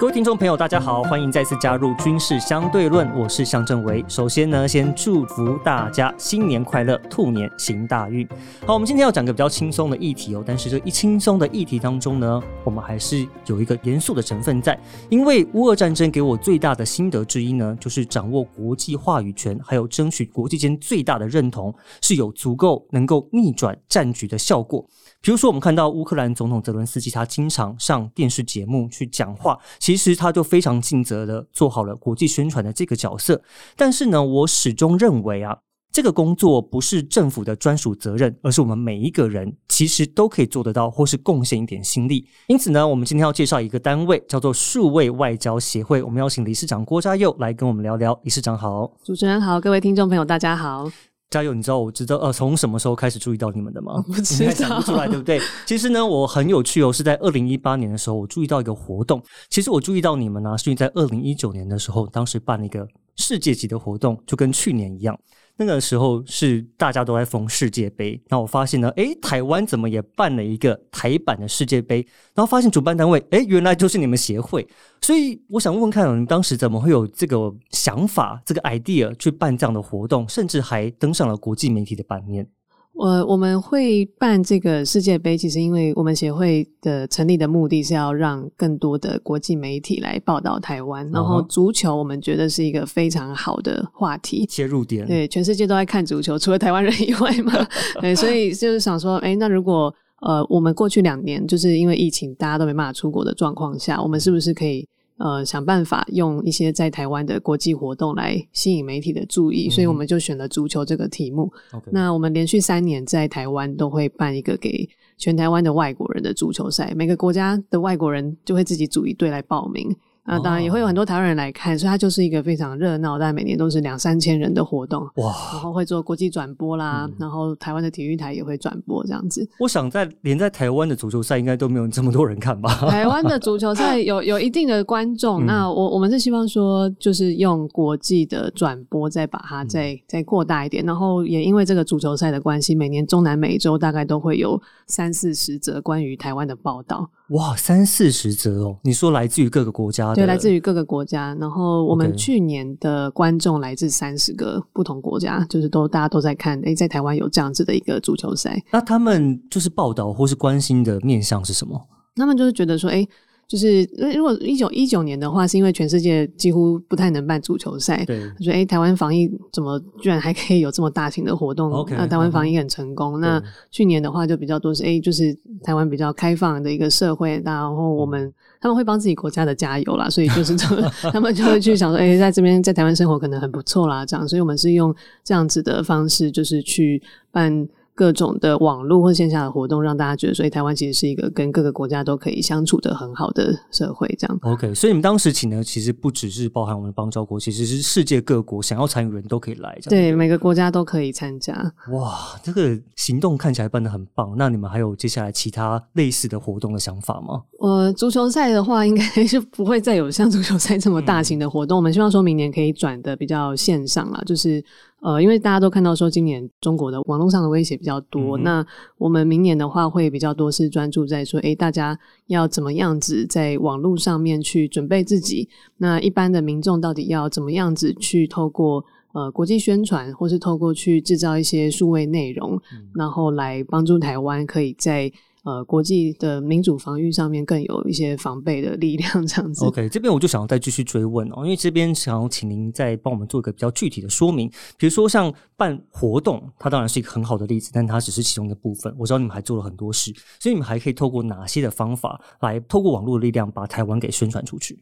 各位听众朋友，大家好，欢迎再次加入军事相对论，我是向正维。首先呢，先祝福大家新年快乐，兔年行大运。好，我们今天要讲个比较轻松的议题哦，但是这一轻松的议题当中呢，我们还是有一个严肃的成分在，因为乌俄战争给我最大的心得之一呢，就是掌握国际话语权，还有争取国际间最大的认同，是有足够能够逆转战局的效果。比如说，我们看到乌克兰总统泽伦斯基，他经常上电视节目去讲话，其实他就非常尽责的做好了国际宣传的这个角色。但是呢，我始终认为啊，这个工作不是政府的专属责任，而是我们每一个人其实都可以做得到，或是贡献一点心力。因此呢，我们今天要介绍一个单位，叫做数位外交协会。我们邀请理事长郭家佑来跟我们聊聊。理事长好，主持人好，各位听众朋友大家好。加油！你知道我知道呃，从什么时候开始注意到你们的吗？不知道，想不出来，对不对？其实呢，我很有趣哦，是在二零一八年的时候，我注意到一个活动。其实我注意到你们呢，是因为在二零一九年的时候，当时办了一个世界级的活动，就跟去年一样。那个时候是大家都在封世界杯，那我发现呢，诶，台湾怎么也办了一个台版的世界杯？然后发现主办单位，诶，原来就是你们协会。所以我想问问看，你们当时怎么会有这个想法、这个 idea 去办这样的活动，甚至还登上了国际媒体的版面？我我们会办这个世界杯，其实因为我们协会的成立的目的是要让更多的国际媒体来报道台湾。然后足球，我们觉得是一个非常好的话题切入点。对，全世界都在看足球，除了台湾人以外嘛。对，所以就是想说，哎，那如果呃，我们过去两年就是因为疫情，大家都没办法出国的状况下，我们是不是可以？呃，想办法用一些在台湾的国际活动来吸引媒体的注意，所以我们就选了足球这个题目。那我们连续三年在台湾都会办一个给全台湾的外国人的足球赛，每个国家的外国人就会自己组一队来报名。那当然也会有很多台湾人来看，所以它就是一个非常热闹，但每年都是两三千人的活动。哇！然后会做国际转播啦，然后台湾的体育台也会转播这样子。我想在连在台湾的足球赛应该都没有这么多人看吧？台湾的 足球赛有有一定的观众。那我我们是希望说，就是用国际的转播再把它再再扩大一点。然后也因为这个足球赛的关系，每年中南美洲大概都会有三四十则关于台湾的报道。哇，三四十则哦！你说来自于各个国家，对，来自于各个国家。然后我们去年的观众来自三十个不同国家，就是都大家都在看。哎，在台湾有这样子的一个足球赛，那他们就是报道或是关心的面向是什么？他们就是觉得说，哎。就是如果一九一九年的话，是因为全世界几乎不太能办足球赛，对，说哎，台湾防疫怎么居然还可以有这么大型的活动？那台湾防疫很成功。那去年的话就比较多是哎，就是台湾比较开放的一个社会，然后我们他们会帮自己国家的加油啦，所以就是 他们就会去想说，哎，在这边在台湾生活可能很不错啦，这样，所以我们是用这样子的方式，就是去办。各种的网络或线下的活动，让大家觉得，所以台湾其实是一个跟各个国家都可以相处的很好的社会。这样，OK。所以你们当时请的其实不只是包含我们的邦交国，其实是世界各国想要参与人都可以来。对，每个国家都可以参加。哇，这个行动看起来办的很棒。那你们还有接下来其他类似的活动的想法吗？呃，足球赛的话，应该是不会再有像足球赛这么大型的活动。我们希望说明年可以转的比较线上了，就是。呃，因为大家都看到说今年中国的网络上的威胁比较多，那我们明年的话会比较多是专注在说，哎，大家要怎么样子在网络上面去准备自己？那一般的民众到底要怎么样子去透过呃国际宣传，或是透过去制造一些数位内容，然后来帮助台湾可以在。呃，国际的民主防御上面更有一些防备的力量，这样子。OK，这边我就想要再继续追问哦，因为这边想要请您再帮我们做一个比较具体的说明。比如说像办活动，它当然是一个很好的例子，但它只是其中的部分。我知道你们还做了很多事，所以你们还可以透过哪些的方法来透过网络的力量把台湾给宣传出去？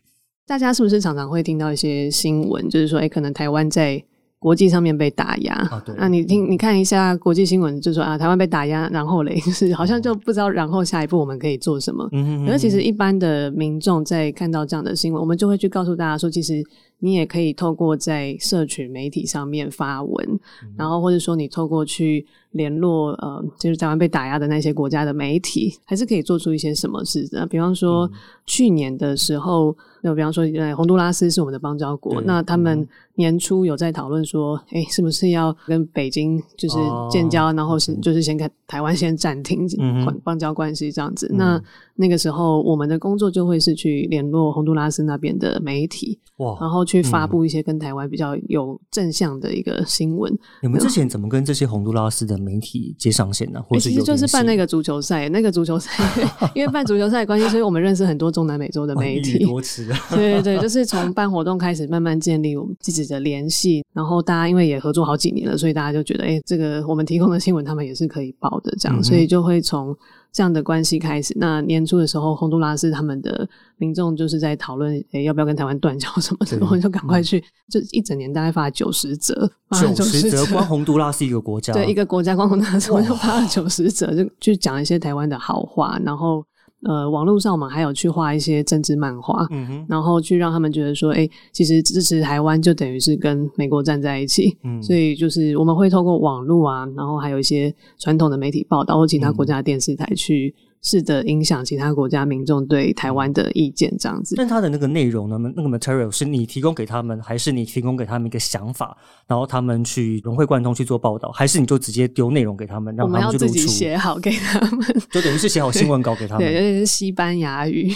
大家是不是常常会听到一些新闻，就是说，哎，可能台湾在。国际上面被打压，那你听，你看一下国际新闻，就说啊，台湾被打压，然后嘞，就 是好像就不知道，然后下一步我们可以做什么。嗯，可是其实一般的民众在看到这样的新闻，我们就会去告诉大家说，其实你也可以透过在社群媒体上面发文，然后或者说你透过去联络呃，就是台湾被打压的那些国家的媒体，还是可以做出一些什么事的。比方说去年的时候，那比方说呃，洪都拉斯是我们的邦交国，那他们年初有在讨论说，哎，是不是要跟北京就是建交，然后是就是先跟台湾先暂停嗯哼。邦交关系这样子。那那个时候我们的工作就会是去联络洪都拉斯那边的媒体，哇。然，后去发布一些跟台湾比较有正向的一个新闻。你们之前怎么跟这些洪都拉斯的媒体接上线呢？其实就是办那个足球赛，那个足球赛，因为办足球赛的关系，所以我们认识很多中南美洲的媒体。多吃，对对对，就是从办活动开始，慢慢建立我们自己的联系，然后大家因为也合作好几年了，所以大家就觉得，哎，这个我们提供的新闻他们也是可以报的，这样，嗯所以就会从这样的关系开始。那年初的时候，洪都拉斯他们的民众就是在讨论，欸，要不要跟台湾断交什么的，我们就赶快去，就一整年大概发了九十则，发了九十则则光洪都拉斯一个国家，对一个国家光洪都拉斯我就发了九十折，就去讲一些台湾的好话，然后呃，网络上我们还有去画一些政治漫画，嗯，然后去让他们觉得说，哎、其实支持台湾就等于是跟美国站在一起，嗯所以就是我们会透过网络啊，然后还有一些传统的媒体报道或其他嗯国家的电视台去试着影响其他国家民众对台湾的意见，这样子。但它的那个内容呢，那个 material 是你提供给他们，还是你提供给他们一个想法，然后他们去融会贯通去做报道，还是你就直接丢内容给他们，让他我们去露出，己写好给他们，就等于是写好新闻稿给他 对，们。尤其是西班牙语，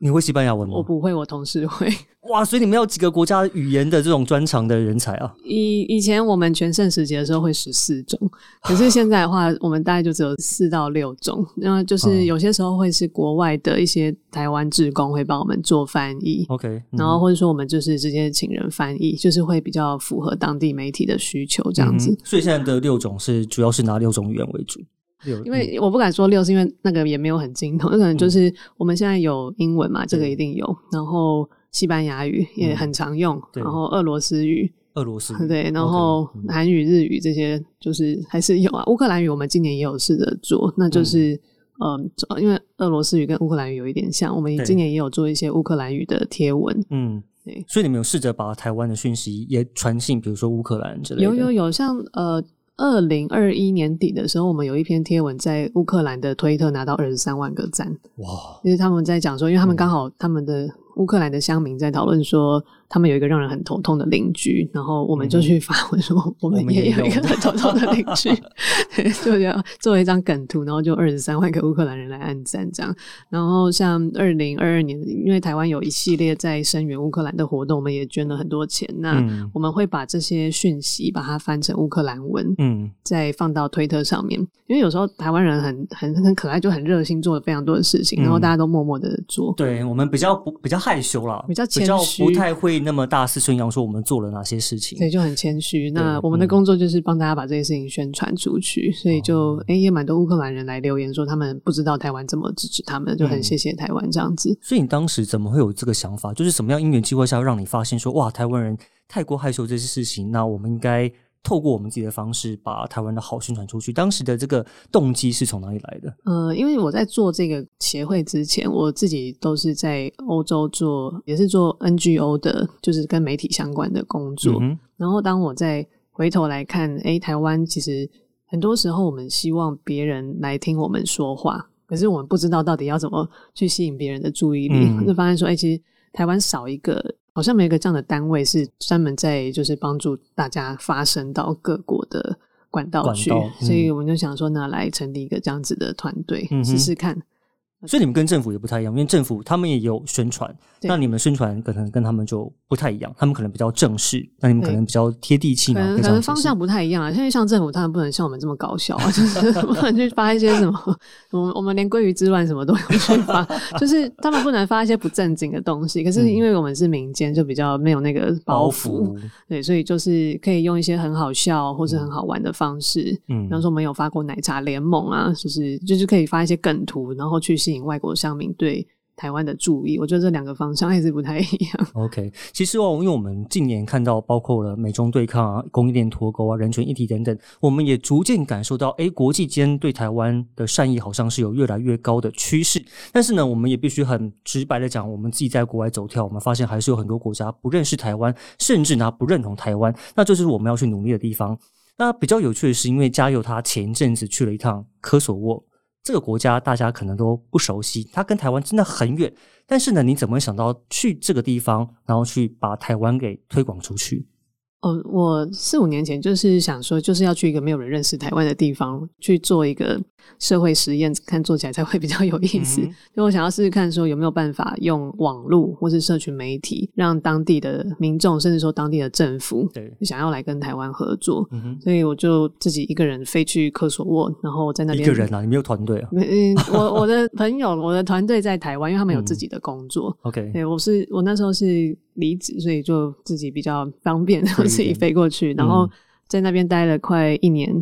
你会西班牙文吗？我不会，我同事会。哇，所以你们要几个国家语言的这种专长的人才啊？以以前我们全盛时期的时候会十四种，可是现在的话，我们大概就只有四到六种。那就是嗯有些时候会是国外的一些台湾志工会帮我们做翻译，OK，嗯然后或者说我们就是直接请人翻译，就是会比较符合当地媒体的需求这样子。嗯所以现在的六种是主要是拿六种语言为主。六因为我不敢说六，是因为那个也没有很精通，那可能就是我们现在有英文嘛，这个一定有，然后西班牙语也很常用，对然后俄罗斯语，俄罗斯语对，然后韩语、日语这些就是还是有啊。乌克兰语我们今年也有试着做，那就是嗯、呃因为俄罗斯语跟乌克兰语有一点像，我们今年也有做一些乌克兰语的贴文。嗯对，所以你们有试着把台湾的讯息也传信，比如说乌克兰之类的。有有有，像呃。二零二一年底的时候，我们有一篇贴文在乌克兰的推特拿到二十三万个赞，哇，因为他们在讲说，因为他们嗯刚好他们的乌克兰的乡民在讨论说，他们有一个让人很头痛的邻居，然后我们就去发文说，我们也有一个很头痛的邻居，对就要做一张梗图，然后就二十三万个乌克兰人来按赞这样。然后像二零二二年，因为台湾有一系列在声援乌克兰的活动，我们也捐了很多钱。那嗯。我们会把这些讯息把它翻成乌克兰文，嗯。再放到推特上面，因为有时候台湾人很很很可爱，就很热心，做了非常多的事情，然后嗯。大家都默默的做。对我们比较不比较害羞了，比较谦比较虚不太会那么大肆宣扬说我们做了哪些事情。对就很谦虚。那我们的嗯工作就是帮大家把这些事情宣传出去，所以就哦诶也蛮多乌克兰人来留言说他们不知道台湾怎么支持他们，就很嗯谢谢台湾这样子。所以你当时怎么会有这个想法？就是什么样因缘机会下让你发现说，哇，台湾人太过害羞这些事情，那我们应该透过我们自己的方式把台湾的好宣传出去。当时的这个动机是从哪里来的？呃，因为我在做这个协会之前，我自己都是在欧洲做，也是做 NGO 的，就是跟媒体相关的工作。嗯然后当我再回头来看，诶，台湾其实很多时候我们希望别人来听我们说话，可是我们不知道到底要怎么去吸引别人的注意力，嗯就发现说，诶，其实台湾少一个，好像没有一个这样的单位是专门在就是帮助大家发声到各国的管道去，道嗯所以我们就想说，那来成立一个这样子的团队，嗯试试看。所以你们跟政府也不太一样，因为政府他们也有宣传，那你们宣传可能跟他们就不太一样，他们可能比较正式，那你们可能比较贴地气嘛，可能可能方向不太一样啊，现在像政府，他们不能像我们这么搞笑啊，就是 不能去发一些什么，我们我们连鲑鱼之乱什么都有去发，就是他们不能发一些不正经的东西。可是因为我们是民间，就比较没有那个包包袱，袱，对，所以就是可以用一些很好笑或是很好玩的方式，嗯比方说我们有发过奶茶联盟啊，就是就是可以发一些梗图，然后去吸外国商民对台湾的注意。我觉得这两个方向还是不太一样。OK，其实哦，因为我们近年看到包括了美中对抗啊、供应链脱钩啊、人权议题等等，我们也逐渐感受到，哎，国际间对台湾的善意好像是有越来越高的趋势。但是呢，我们也必须很直白的讲，我们自己在国外走跳，我们发现还是有很多国家不认识台湾，甚至呢不认同台湾，那这就是我们要去努力的地方。那比较有趣的是，因为嘉佑他前一阵子去了一趟科索沃。这个国家大家可能都不熟悉，它跟台湾真的很远。但是呢，你怎么想到去这个地方，然后去把台湾给推广出去？哦，我四五年前就是想说，就是要去一个没有人认识台湾的地方去做一个社会实验，看做起来才会比较有意思。就我想要试试看，说有没有办法用网络或是社群媒体，让当地的民众，甚至说当地的政府，对，想要来跟台湾合作。所以我就自己一个人飞去科索沃，然后在那边一个人啊，你没有团队啊？嗯，我我的朋友，我的团队在台湾，因为他们有自己的工作。OK，对，我是我那时候是。离职，所以就自己比较方便，然后自己飞过去，然后在那边待了快一年。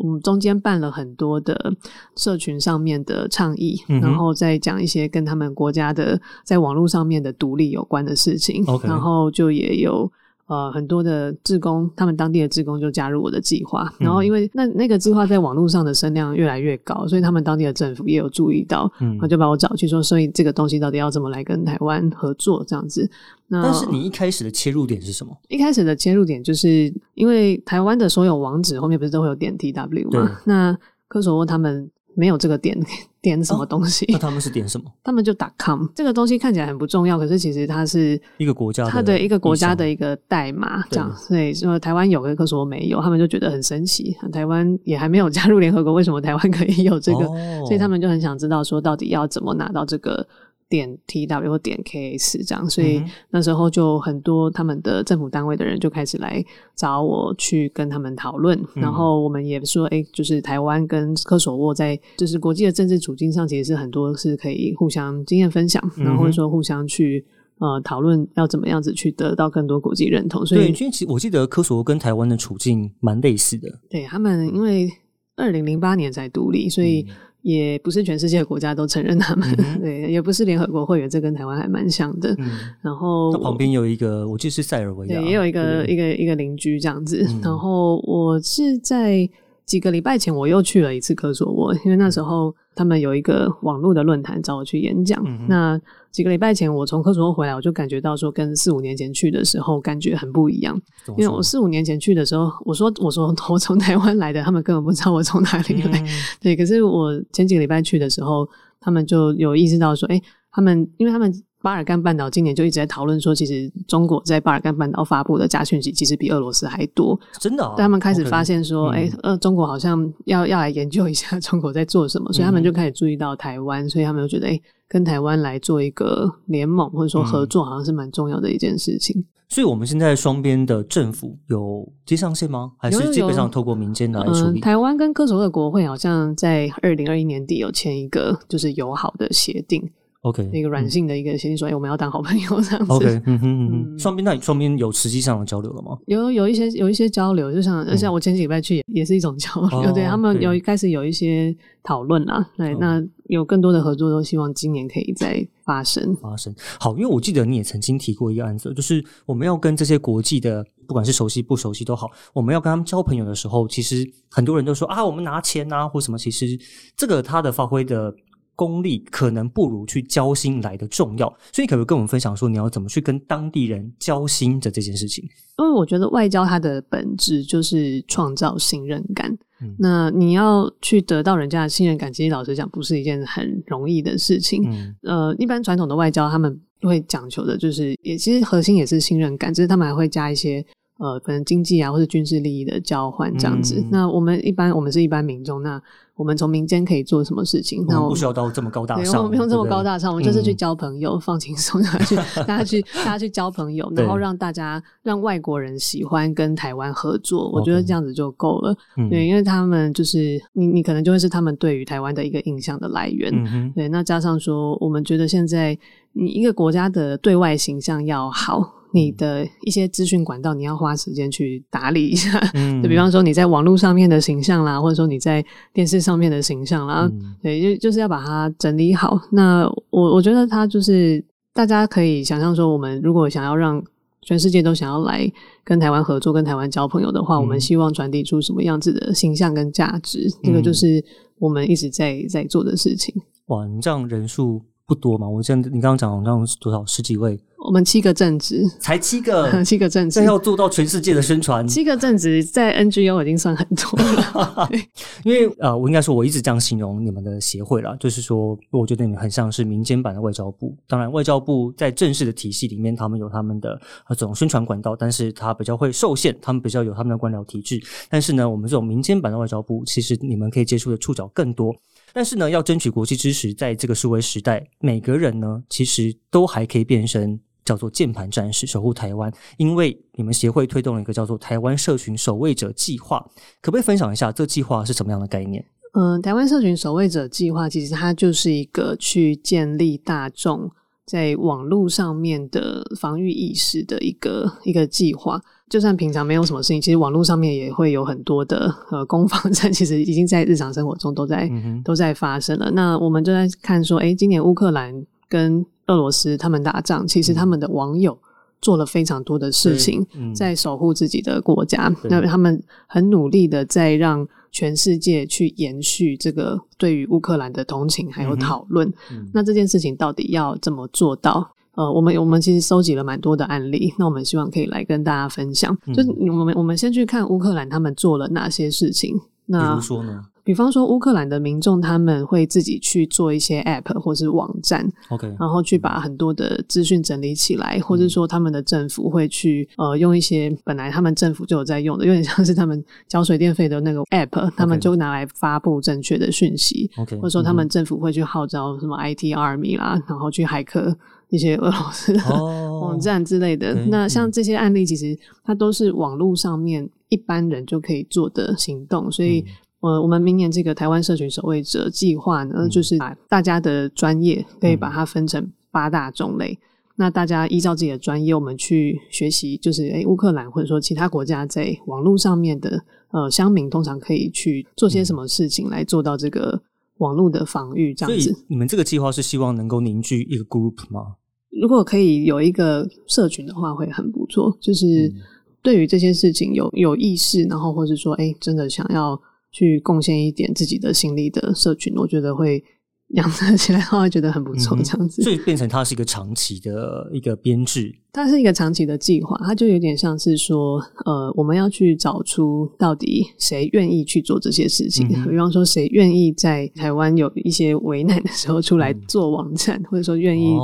嗯中间办了很多的社群上面的倡议，然后再讲一些跟他们国家的在网络上面的独立有关的事情。然后就也有。呃，很多的志工，他们当地的志工就加入我的计划，然后因为那那个计划在网络上的声量越来越高，所以他们当地的政府也有注意到，嗯，就把我找去说，所以这个东西到底要怎么来跟台湾合作这样子。那但是你一开始的切入点是什么？一开始的切入点就是因为台湾的所有网址后面不是都会有点 T W 吗？那科索沃他们。没有这个点点什么东西？那他们是点什么？他们就打 com 这个东西看起来很不重要，可是其实它是一个国家它的一个国家的一个代码，这样。所以说台湾有，可是我没有，他们就觉得很神奇。台湾也还没有加入联合国，为什么台湾可以有这个？所以他们就很想知道说，到底要怎么拿到这个。点 T W 或点 K S 这样，所以那时候就很多他们的政府单位的人就开始来找我去跟他们讨论，然后我们也说，哎，就是台湾跟科索沃在就是国际的政治处境上，其实是很多是可以互相经验分享，然后或者说互相去呃讨论要怎么样子去得到更多国际认同。所以，因为其实我记得科索沃跟台湾的处境蛮类似的，对他们因为二零零八年才独立，所以。也不是全世界的国家都承认他们，对，也不是联合国会员，这跟台湾还蛮像的。然后，旁边有一个，我记得是塞尔维亚，也有一个一个一个邻居这样子。然后，我是在几个礼拜前我又去了一次科索沃，因为那时候。他们有一个网络的论坛找我去演讲。那几个礼拜前我从科索沃回来，我就感觉到说，跟四五年前去的时候感觉很不一样。因为我四五年前去的时候，我说我说我从台湾来的，他们根本不知道我从哪里来。对，可是我前几个礼拜去的时候，他们就有意识到说，哎，他们因为他们。巴尔干半岛今年就一直在讨论说，其实中国在巴尔干半岛发布的假讯息，其实比俄罗斯还多。真的，他们开始发现说，哎，呃，中国好像要要来研究一下 中国在做什么，所以他们就开始注意到台湾，所以他们就觉得，哎，跟台湾来做一个联盟或者说合作，好像是蛮重要的一件事情。所以，我们现在双边的政府有接上线吗？还是基本上透过民间来处理？台湾跟科索沃国会好像在二零二一年底有签一个就是友好的协定。OK，那个软性的一个协定，说哎，我们要当好朋友 这样子。OK，嗯哼嗯哼，双边那双边有实际上的交流了吗？有有一些有一些交流，就像像我前几礼拜去也是一种交流，对他们有开始有一些讨论啦。对，那有更多的合作，都希望今年可以再发生发生。好，因为我记得你也曾经提过一个案子，就是我们要跟这些国际的，不管是熟悉不熟悉都好，我们要跟他们交朋友的时候，其实很多人都说啊，我们拿钱啊或什么，其实这个他的发挥的。功力可能不如去交心来的重要，所以可不可以跟我们分享说，你要怎么去跟当地人交心的这件事情？因为我觉得外交它的本质就是创造信任感。那你要去得到人家的信任感，其实老实讲，不是一件很容易的事情。呃，一般传统的外交，他们会讲求的就是，也其实核心也是信任感，只是他们还会加一些。呃，可能经济啊，或者军事利益的交换这样子。那我们一般，我们是一般民众，那我们从民间可以做什么事情？那我不需要到这么高大上，我们不用这么高大上，我们就是去交朋友，放轻松，大家去，大家去，大家去交朋友，然后让大家让外国人喜欢跟台湾合作。我觉得这样子就够了。对，因为他们就是你，你可能就会是他们对于台湾的一个印象的来源。对，那加上说，我们觉得现在你一个国家的对外形象要好。你的一些资讯管道，你要花时间去打理一下。嗯 就比方说你在网络上面的形象啦，或者说你在电视上面的形象啦，嗯对，就就是要把它整理好。那我我觉得它就是大家可以想象说，我们如果想要让全世界都想要来跟台湾合作、跟台湾交朋友的话，嗯我们希望传递出什么样子的形象跟价值，这个嗯就是我们一直在在做的事情。哇，你这样人数不多嘛？我现在你刚刚讲好像是多少十几位，我们七个正职，才七个，七个正职这，要做到全世界的宣传。七个正职在 NGO 已经算很多了。因为呃，我应该说我一直这样形容你们的协会啦，就是说，我觉得你们很像是民间版的外交部。当然，外交部在正式的体系里面，他们有他们的呃这种宣传管道，但是它比较会受限，他们比较有他们的官僚体制。但是呢，我们这种民间版的外交部，其实你们可以接触的触角更多。但是呢，要争取国际支持，在这个数位时代，每个人呢，其实都还可以变身叫做键盘战士，守护台湾。因为你们协会推动了一个叫做台湾社群守卫者计划，可不可以分享一下这计划是什么样的概念？嗯，台湾社群守卫者计划其实它就是一个去建立大众在网络上面的防御意识的一个一个计划。就算平常没有什么事情，其实网络上面也会有很多的呃攻防战，其实已经在日常生活中都在、嗯都在发生了。那我们就在看说，诶，今年乌克兰跟俄罗斯他们打仗，其实他们的网友做了非常多的事情，嗯在守护自己的国家。那他们很努力的在让全世界去延续这个对于乌克兰的同情还有讨论。嗯那这件事情到底要怎么做到？呃，我们我们其实收集了蛮多的案例，那我们希望可以来跟大家分享。嗯就是我们我们先去看乌克兰他们做了哪些事情。比那如说呢比方说，乌克兰的民众他们会自己去做一些 App 或是网站，？OK，然后去把很多的资讯整理起来，或者说他们的政府会去呃用一些本来他们政府就有在用的，有点像是他们交水电费的那个 app，他们就拿来发布正确的讯息 OK，或者说他们政府会去号召什么 IT army 啦，然后去骇客一些俄罗斯的哦 网站之类的。对那像嗯这些案例，其实它都是网络上面一般人就可以做的行动，所以。嗯呃，我们明年这个台湾社群守卫者计划呢，嗯就是把大家的专业可以把它分成八大种类。那大家依照自己的专业，我们去学习，就是诶，乌克兰或者说其他国家在网络上面的呃乡民，通常可以去做些什么事情来做到这个网络的防御，这样子。你们这个计划是希望能够凝聚一个 group 吗？如果可以有一个社群的话，会很不错。就是嗯对于这些事情有有意识，然后或者说，哎，真的想要去贡献一点自己的心力的社群，我觉得会养成起来的话，会觉得很不错。这样子，所以变成它是一个长期的一个编制。它是一个长期的计划，它就有点像是说，呃，我们要去找出到底谁愿意去做这些事情。嗯比方说，谁愿意在台湾有一些危难的时候出来做网站，或者说愿意哦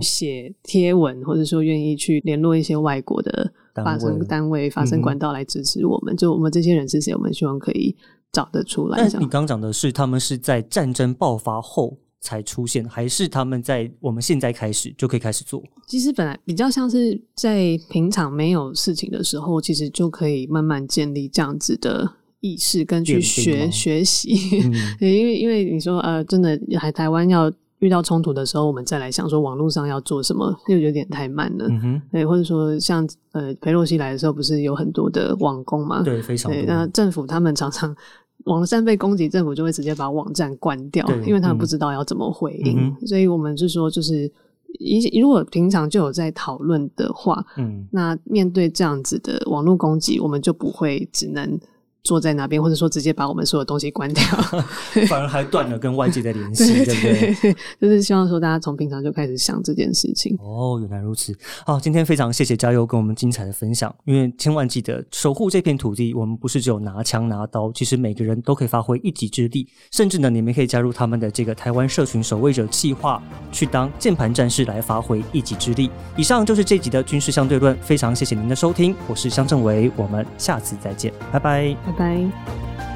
去写贴文，或者说愿意去联络一些外国的单发声位单位、发嗯哼声管道来支持我们。就我们这些人是谁，我们希望可以找得出来。但你刚讲的是，他们是在战争爆发后才出现，还是他们在我们现在开始就可以开始做？其实本来比较像是在平常没有事情的时候，其实就可以慢慢建立这样子的意识，跟去学学习。嗯，因为因为你说呃，真的还台湾要遇到冲突的时候，我们再来想说网络上要做什么，又有点太慢了。嗯哼，对，或者说像呃裴洛西来的时候，不是有很多的网工嘛？对，非常对，多。那政府他们常常网站被攻击，政府就会直接把网站关掉，因为他们嗯。不知道要怎么回应。嗯所以我们是说，就是一如果平常就有在讨论的话，嗯，那面对这样子的网络攻击，我们就不会只能坐在那边，或者说直接把我们所有东西关掉。反而还断了跟外界的联系，对对不对？对，就是希望说大家从平常就开始想这件事情。哦，原来如此。好，今天非常谢谢嘉佑跟我们精彩的分享。因为千万记得守护这片土地，我们不是只有拿枪拿刀，其实每个人都可以发挥一己之力。甚至呢，你们可以加入他们的这个台湾社群守卫者计划，去当键盘战士来发挥一己之力。以上就是这集的军事相对论，非常谢谢您的收听，我是香正维，我们下次再见，拜拜。拜。